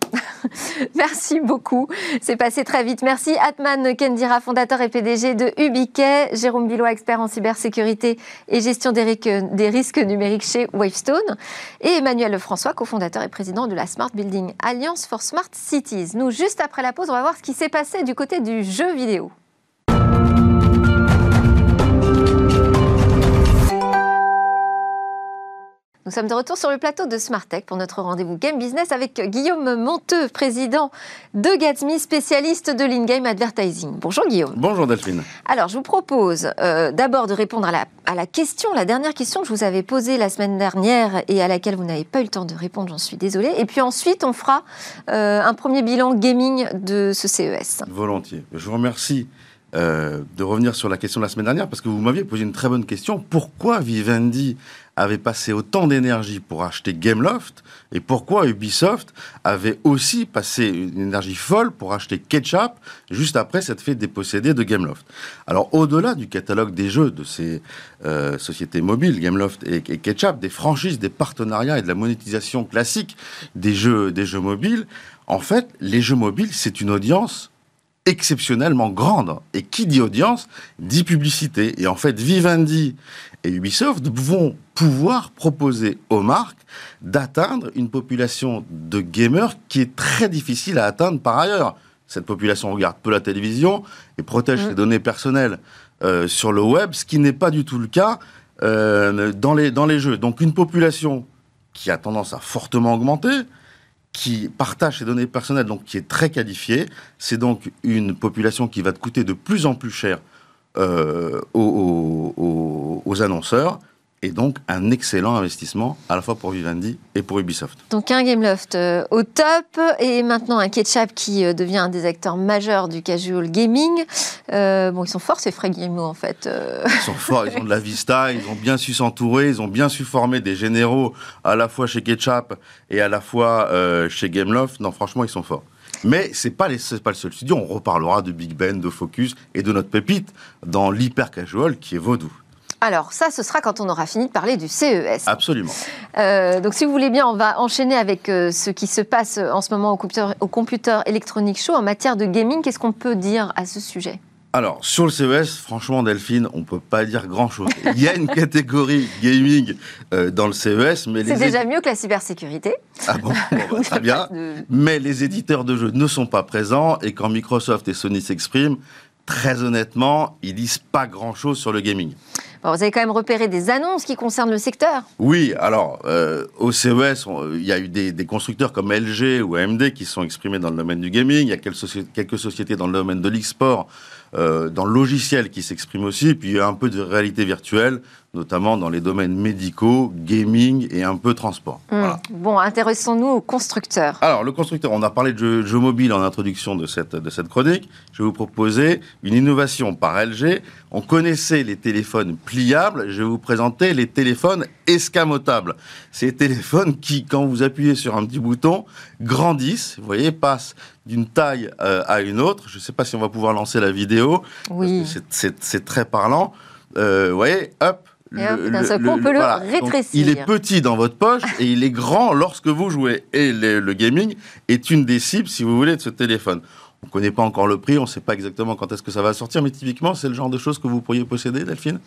A: Merci beaucoup. C'est passé très vite. Merci Atman Kendira, fondateur et PDG de Ubiquet, Jérôme Billois, expert en cybersécurité et gestion des, risques- numériques chez Wavestone, et Emmanuel Lefrançois, cofondateur et président de la Smart Building Alliance for Smart Cities. Nous, juste après la pause, on va voir ce qui s'est passé du côté du jeu vidéo. Nous sommes de retour sur le plateau de Smart Tech pour notre rendez-vous Game Business avec Guillaume Monteux, président de Gatsby, spécialiste de l'in-game advertising. Bonjour Guillaume.
F: Bonjour Delphine.
A: Alors, je vous propose euh, d'abord de répondre à la, à la question, la dernière question que je vous avais posée la semaine dernière et à laquelle vous n'avez pas eu le temps de répondre, j'en suis désolée. Et puis ensuite, on fera euh, un premier bilan gaming de ce CES.
F: Volontiers. Je vous remercie euh, de revenir sur la question de la semaine dernière parce que vous m'aviez posé une très bonne question. Pourquoi Vivendi avait passé autant d'énergie pour acheter Gameloft et pourquoi Ubisoft avait aussi passé une énergie folle pour acheter Ketchup juste après s'être fait déposséder de Gameloft. Alors au-delà du catalogue des jeux de ces euh, sociétés mobiles, Gameloft et, et, Ketchup, des franchises, des partenariats et de la monétisation classique des jeux, des jeux mobiles, en fait, les jeux mobiles, c'est une audience exceptionnellement grande. Et qui dit audience, dit publicité. Et en fait, Vivendi et Ubisoft vont pouvoir proposer aux marques d'atteindre une population de gamers qui est très difficile à atteindre par ailleurs. Cette population regarde peu la télévision et protège ses données personnelles euh, sur le web, ce qui n'est pas du tout le cas euh, dans, les, dans les jeux. Donc une population qui a tendance à fortement augmenter, qui partage ses données personnelles, donc qui est très qualifiée. C'est donc une population qui va te coûter de plus en plus cher euh, aux, annonceurs et donc un excellent investissement à la fois pour Vivendi et pour Ubisoft.
A: Donc un Gameloft euh, au top et maintenant un Ketchup qui euh, devient un des acteurs majeurs du casual gaming. Euh, bon, ils sont forts ces frais Guillemot en fait.
F: Ils sont forts, ils ont de la vista, ils ont bien su s'entourer, ils ont bien su former des généraux à la fois chez Ketchup et à la fois euh, chez Gameloft. Non, franchement, ils sont forts. Mais c'est pas, les, pas le seul studio. On reparlera de Big Ben, de Focus et de notre pépite dans l'hyper casual qui est Vaudou.
A: Alors, ça, ce sera quand on aura fini de parler du CES.
F: Absolument.
A: Euh, donc, si vous voulez bien, on va enchaîner avec euh, ce qui se passe en ce moment au Computer, au computer Electronic Show en matière de gaming. Qu'est-ce qu'on peut dire à ce sujet?
F: Alors, sur le CES, franchement, Delphine, on peut pas dire grand-chose. Il y a une catégorie gaming euh, dans le CES, mais
A: c'est déjà mieux que la cybersécurité.
F: Ah bon, bon bah, Très bien. De... Mais les éditeurs de jeux ne sont pas présents, et quand Microsoft et Sony s'expriment, très honnêtement, ils disent pas grand-chose sur le gaming.
A: Vous avez quand même repéré des annonces qui concernent le secteur
F: Oui, alors euh, au CES, il y a eu des, constructeurs comme LG ou AMD qui sont exprimés dans le domaine du gaming. Il y a quelques, soci quelques sociétés dans le domaine de l'e-sport, euh, dans le logiciel qui s'expriment aussi. Puis il y a un peu de réalité virtuelle, notamment dans les domaines médicaux, gaming et un peu transport.
A: Mmh. Voilà. Bon, intéressons-nous aux constructeurs.
F: Alors, le constructeur, on a parlé de jeux, jeux mobiles en introduction de cette, de cette chronique. Je vais vous proposer une innovation par LG. On connaissait les téléphones pliables. Je vais vous présenter les téléphones escamotables. Ces téléphones qui, quand vous appuyez sur un petit bouton, grandissent, vous voyez, passent d'une taille euh, à une autre. Je ne sais pas si on va pouvoir lancer la vidéo.
A: Oui.
F: C'est très parlant. Euh, vous voyez, hop,
A: d'un seul coup, on peut le voilà. rétrécir. Donc,
F: il est petit dans votre poche et il est grand lorsque vous jouez. Et le, le, gaming est une des cibles, si vous voulez, de ce téléphone. On ne connaît pas encore le prix, on ne sait pas exactement quand est-ce que ça va sortir, mais typiquement, c'est le genre de choses que vous pourriez posséder, Delphine?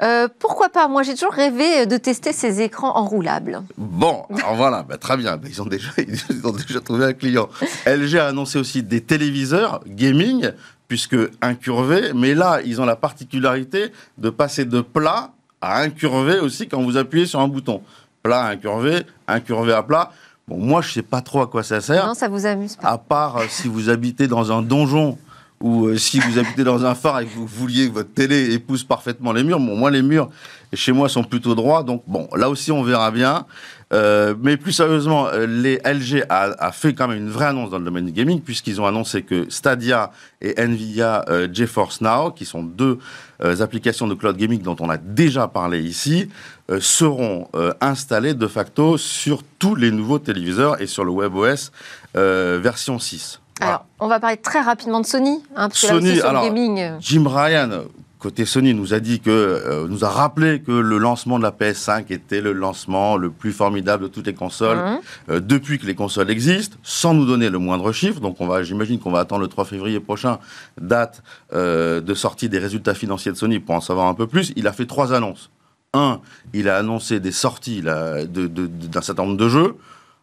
A: Euh, Pourquoi pas Moi, j'ai toujours rêvé de tester ces écrans enroulables.
F: Bon, alors voilà, bah, très bien. Bah, ils, ont déjà, ils ont déjà trouvé un client. LG a annoncé aussi des téléviseurs gaming, puisque incurvés, mais là, ils ont la particularité de passer de plat à incurver aussi quand vous appuyez sur un bouton. Plat, incurvé, incurvé à plat. Bon, moi, je sais pas trop à quoi ça sert.
A: Non, ça vous amuse pas.
F: À part euh, si vous habitez dans un donjon ou euh, si vous habitez dans un phare et que vous vouliez que votre télé épouse parfaitement les murs. Bon, moi, les murs chez moi sont plutôt droits, donc bon, là aussi, on verra bien. Euh, mais plus sérieusement, les LG a, fait quand même une vraie annonce dans le domaine du gaming puisqu'ils ont annoncé que Stadia et Nvidia euh, GeForce Now, qui sont deux euh, applications de cloud gaming dont on a déjà parlé ici, euh, seront installées de facto sur tous les nouveaux téléviseurs et sur le WebOS version 6.
A: Alors, on va parler très rapidement de Sony, hein, parce que Sony, là aussi, sur
F: alors,
A: le gaming.
F: Jim Ryan, côté Sony nous a dit que euh, nous a rappelé que le lancement de la PS5 était le lancement le plus formidable de toutes les consoles
A: Mmh.
F: euh, depuis que les consoles existent, sans nous donner le moindre chiffre. Donc on va, j'imagine qu'on va attendre le 3 février prochain, date euh, de sortie des résultats financiers de Sony pour en savoir un peu plus. Il a fait trois annonces. Un, il a annoncé des sorties d'un certain nombre de jeux.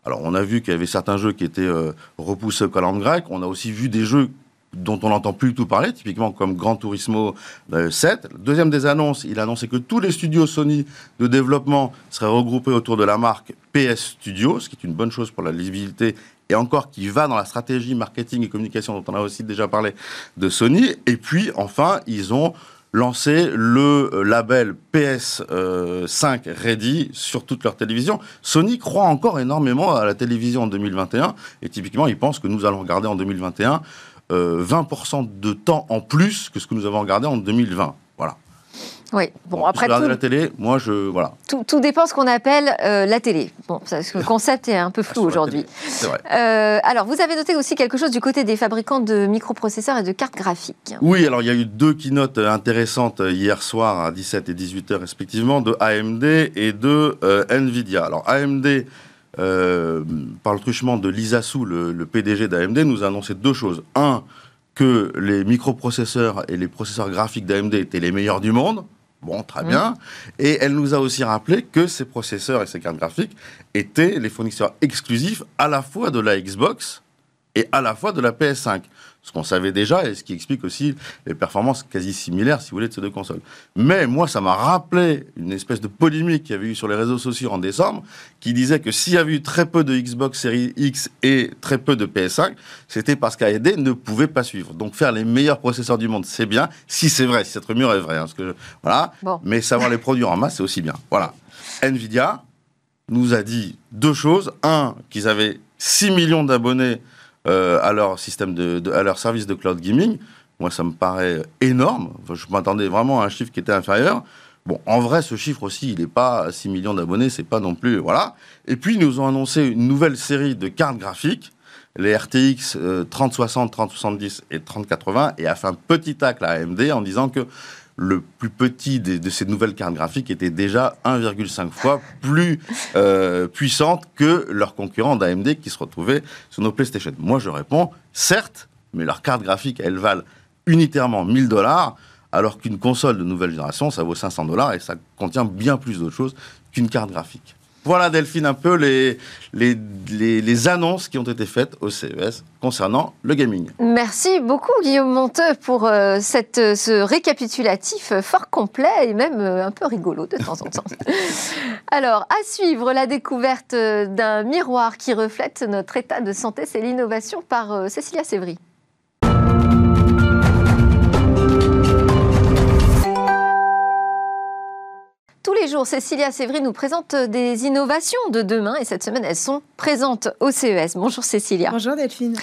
F: Alors on a vu qu'il y avait certains jeux qui étaient euh, repoussés au calendrier grec. On a aussi vu des jeux dont on n'entend plus du tout parler, typiquement comme Gran Turismo euh, 7. Deuxième des annonces, il a annoncé que tous les studios Sony de développement seraient regroupés autour de la marque PS Studio, ce qui est une bonne chose pour la lisibilité et encore qui va dans la stratégie marketing et communication dont on a aussi déjà parlé de Sony. Et puis enfin, ils ont lancé le label PS5 euh, Ready sur toute leur télévision. Sony croit encore énormément à la télévision en 2021 et typiquement, ils pensent que nous allons regarder en 2021 euh, 20% de temps en plus que ce que nous avons regardé en 2020.
A: Oui, bon, après
F: Regarder
A: tout,
F: la télé, moi, je. Voilà.
A: tout, tout dépend ce qu'on appelle euh, la télé. Bon, parce que le concept est un peu flou
F: la
A: aujourd'hui.
F: C'est vrai.
A: Euh, alors, vous avez noté aussi quelque chose du côté des fabricants de microprocesseurs et de cartes graphiques.
F: Oui, alors il y a eu deux keynotes intéressantes hier soir à 17 et 18 heures respectivement de AMD et de euh, Nvidia. Alors AMD, par le truchement de Lisa Su, le, le PDG d'AMD, nous a annoncé deux choses. Un, que les microprocesseurs et les processeurs graphiques d'AMD étaient les meilleurs du monde. Bon, très bien. Et elle nous a aussi rappelé que ces processeurs et ces cartes graphiques étaient les fournisseurs exclusifs à la fois de la Xbox et à la fois de la PS5. Ce qu'on savait déjà et ce qui explique aussi les performances quasi similaires, si vous voulez, de ces deux consoles. Mais moi, ça m'a rappelé une espèce de polémique qu'il y avait eu sur les réseaux sociaux en décembre, qui disait que s'il y avait eu très peu de Xbox Series X et très peu de PS5, c'était parce qu'AMD ne pouvait pas suivre. Donc faire les meilleurs processeurs du monde, c'est bien, si c'est vrai, si cette rumeur est vraie. hein, parce que, voilà.
A: Bon.
F: Mais savoir les produire en masse, c'est aussi bien. Voilà. Nvidia nous a dit deux choses. Un, qu'ils avaient 6 millions d'abonnés euh, à leur système de, à leur service de cloud gaming. Moi, ça me paraît énorme. Je m'attendais vraiment à un chiffre qui était inférieur. Bon, en vrai, ce chiffre aussi, il n'est pas 6 millions d'abonnés, c'est pas non plus, voilà. Et puis, ils nous ont annoncé une nouvelle série de cartes graphiques, les RTX euh, 3060, 3070 et 3080, et a fait un petit tacle à AMD en disant que le plus petit de ces nouvelles cartes graphiques était déjà 1,5 fois plus euh, puissante que leurs concurrents d'AMD qui se retrouvaient sur nos PlayStation. Moi, je réponds, certes, mais leurs cartes graphiques, elles valent unitairement 1000 dollars, alors qu'une console de nouvelle génération, ça vaut 500 dollars et ça contient bien plus d'autres choses qu'une carte graphique. Voilà, Delphine, un peu les, les, annonces qui ont été faites au CES concernant le gaming.
A: Merci beaucoup Guillaume Monteux pour euh, cette, euh, ce récapitulatif euh, fort complet et même un peu rigolo de temps en temps. Alors, à suivre la découverte d'un miroir qui reflète notre état de santé, c'est l'innovation par Cécilia Sévry. Tous les jours, Cécilia Sévry nous présente des innovations de demain et cette semaine, elles sont présentes au CES. Bonjour Cécilia.
G: Bonjour Delphine.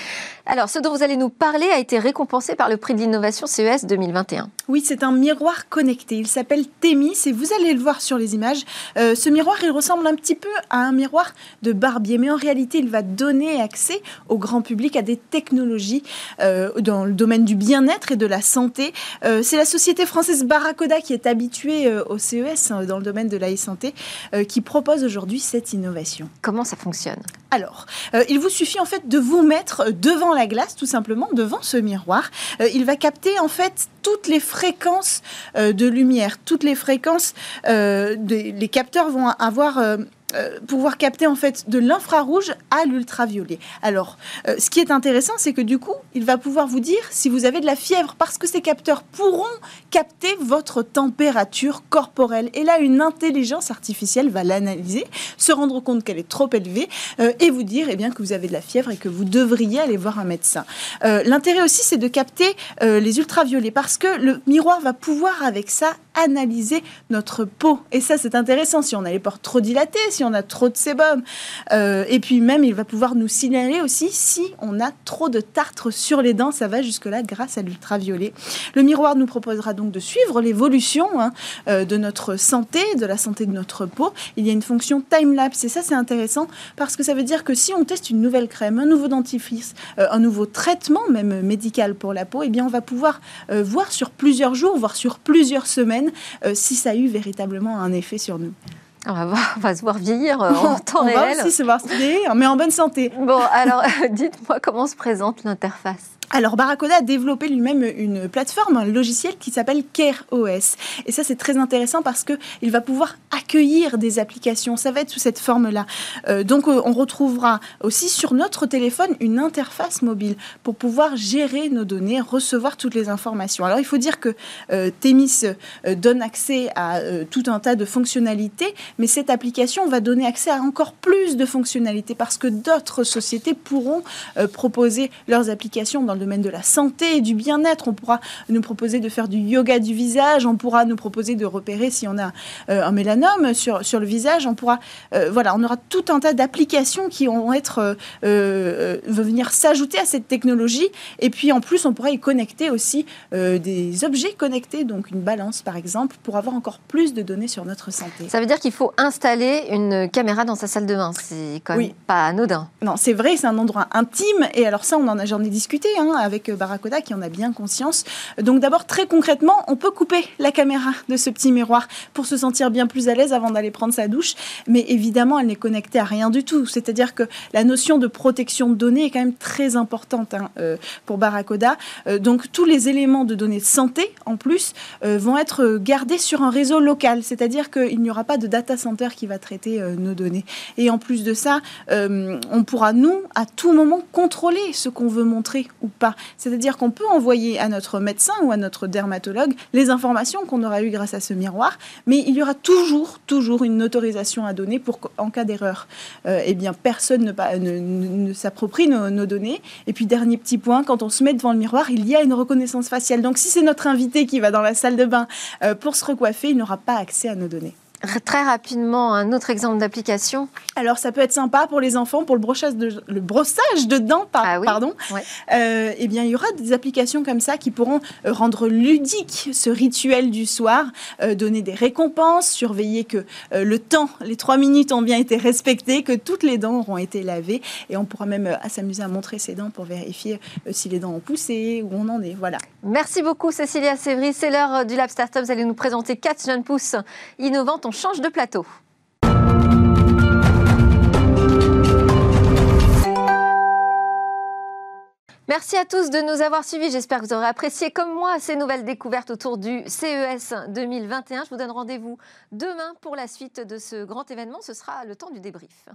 A: Alors, ce dont vous allez nous parler a été récompensé par le prix de l'innovation CES 2021.
G: Oui, c'est un miroir connecté. Il s'appelle Thémis et vous allez le voir sur les images. Euh, ce miroir, il ressemble un petit peu à un miroir de barbier, mais en réalité, il va donner accès au grand public à des technologies euh, dans le domaine du bien-être et de la santé. Euh, c'est la société française Barracoda qui est habituée euh, au CES euh, dans le domaine de la e-santé euh, qui propose aujourd'hui cette innovation.
A: Comment ça fonctionne?
G: Alors, euh, il vous suffit en fait de vous mettre devant la glace, tout simplement, devant ce miroir. Euh, il va capter en fait toutes les fréquences euh, de lumière, toutes les fréquences. euh, des- les capteurs vont avoir euh, pouvoir capter en fait de l'infrarouge à l'ultraviolet. Alors, euh, ce qui est intéressant, c'est que du coup, il va pouvoir vous dire si vous avez de la fièvre, parce que ces capteurs pourront capter votre température corporelle. Et là, une intelligence artificielle va l'analyser, se rendre compte qu'elle est trop élevée euh, et vous dire eh bien, que vous avez de la fièvre et que vous devriez aller voir un médecin. L'intérêt aussi, c'est de capter les ultraviolets parce que le miroir va pouvoir avec ça analyser notre peau. Et ça, c'est intéressant si on a les pores trop dilatés, si on a trop de sébum. Euh, et puis même, il va pouvoir nous signaler aussi si on a trop de tartre sur les dents. Ça va jusque-là grâce à l'ultraviolet. Le miroir nous proposera donc de suivre l'évolution hein, euh, de notre santé, de la santé de notre peau. Il y a une fonction time-lapse et ça, c'est intéressant parce que ça veut dire que si on teste une nouvelle crème, un nouveau dentifrice, euh, un nouveau traitement même médical pour la peau, eh bien, on va pouvoir voir sur plusieurs jours, voire sur plusieurs semaines, euh, si ça a eu véritablement un effet sur nous.
A: on va, voir, on va se voir vieillir euh, en temps
G: on va
A: réel.
G: aussi se voir vieillir, mais en bonne santé.
A: Bon, alors dites-moi comment se présente l'interface.
G: Alors, Barracoda a développé lui-même une plateforme, un logiciel qui s'appelle Care OS. Et ça, c'est très intéressant parce que il va pouvoir accueillir des applications. Ça va être sous cette forme-là. Euh, donc, euh, on retrouvera aussi sur notre téléphone une interface mobile pour pouvoir gérer nos données, recevoir toutes les informations. Alors, il faut dire que euh, euh, donne accès à tout un tas de fonctionnalités, mais cette application va donner accès à encore plus de fonctionnalités parce que d'autres sociétés pourront proposer leurs applications dans le le domaine de la santé et du bien-être. On pourra nous proposer de faire du yoga du visage. On pourra nous proposer de repérer si on a euh, un mélanome sur, sur le visage. On pourra, euh, voilà, on aura tout un tas d'applications qui vont être, euh, venir s'ajouter à cette technologie. Et puis en plus, on pourra y connecter aussi des objets connectés, donc une balance par exemple, pour avoir encore plus de données sur notre santé.
A: Ça veut dire qu'il faut installer une caméra dans sa salle de bain. C'est quand même pas anodin.
G: Non, c'est vrai, c'est un endroit intime. Et alors ça, on en a, j'en ai discuté hein, avec Barakoda qui en a bien conscience. Donc d'abord, très concrètement, on peut couper la caméra de ce petit miroir pour se sentir bien plus à l'aise avant d'aller prendre sa douche. Mais évidemment, elle n'est connectée à rien du tout. C'est-à-dire que la notion de protection de données est quand même très importante hein, euh, pour Barakoda. Euh, donc tous les éléments de données de santé, en plus, euh, vont être gardés sur un réseau local. C'est-à-dire qu'il n'y aura pas de data center qui va traiter nos données. Et en plus de ça, on pourra, nous, à tout moment, contrôler ce qu'on veut montrer ou C'est-à-dire qu'on peut envoyer à notre médecin ou à notre dermatologue les informations qu'on aura eues grâce à ce miroir, mais il y aura toujours, toujours une autorisation à donner pour qu'en cas d'erreur, euh, eh bien, personne ne, ne, s'approprie nos, données. Et puis, dernier petit point, quand on se met devant le miroir, il y a une reconnaissance faciale. Donc, si c'est notre invité qui va dans la salle de bain euh, pour se recoiffer, il n'aura pas accès à nos données.
A: Très rapidement, un autre exemple d'application
G: Alors, ça peut être sympa pour les enfants, pour le brossage de, le brossage de dents, ah pardon. Euh, eh bien, il y aura des applications comme ça qui pourront euh, rendre ludique ce rituel du soir, euh, donner des récompenses, surveiller que le temps, les trois minutes ont bien été respectées, que toutes les dents auront été lavées. Et on pourra même s'amuser à montrer ses dents pour vérifier si les dents ont poussé, où on en est. Voilà.
A: Merci beaucoup, Cécilia Sévry. C'est l'heure du Lab Startup. Vous allez nous présenter quatre jeunes pousses innovantes change de plateau. Merci à tous de nous avoir suivis. J'espère que vous aurez apprécié comme moi ces nouvelles découvertes autour du CES 2021. Je vous donne rendez-vous demain pour la suite de ce grand événement. Ce sera le temps du débrief.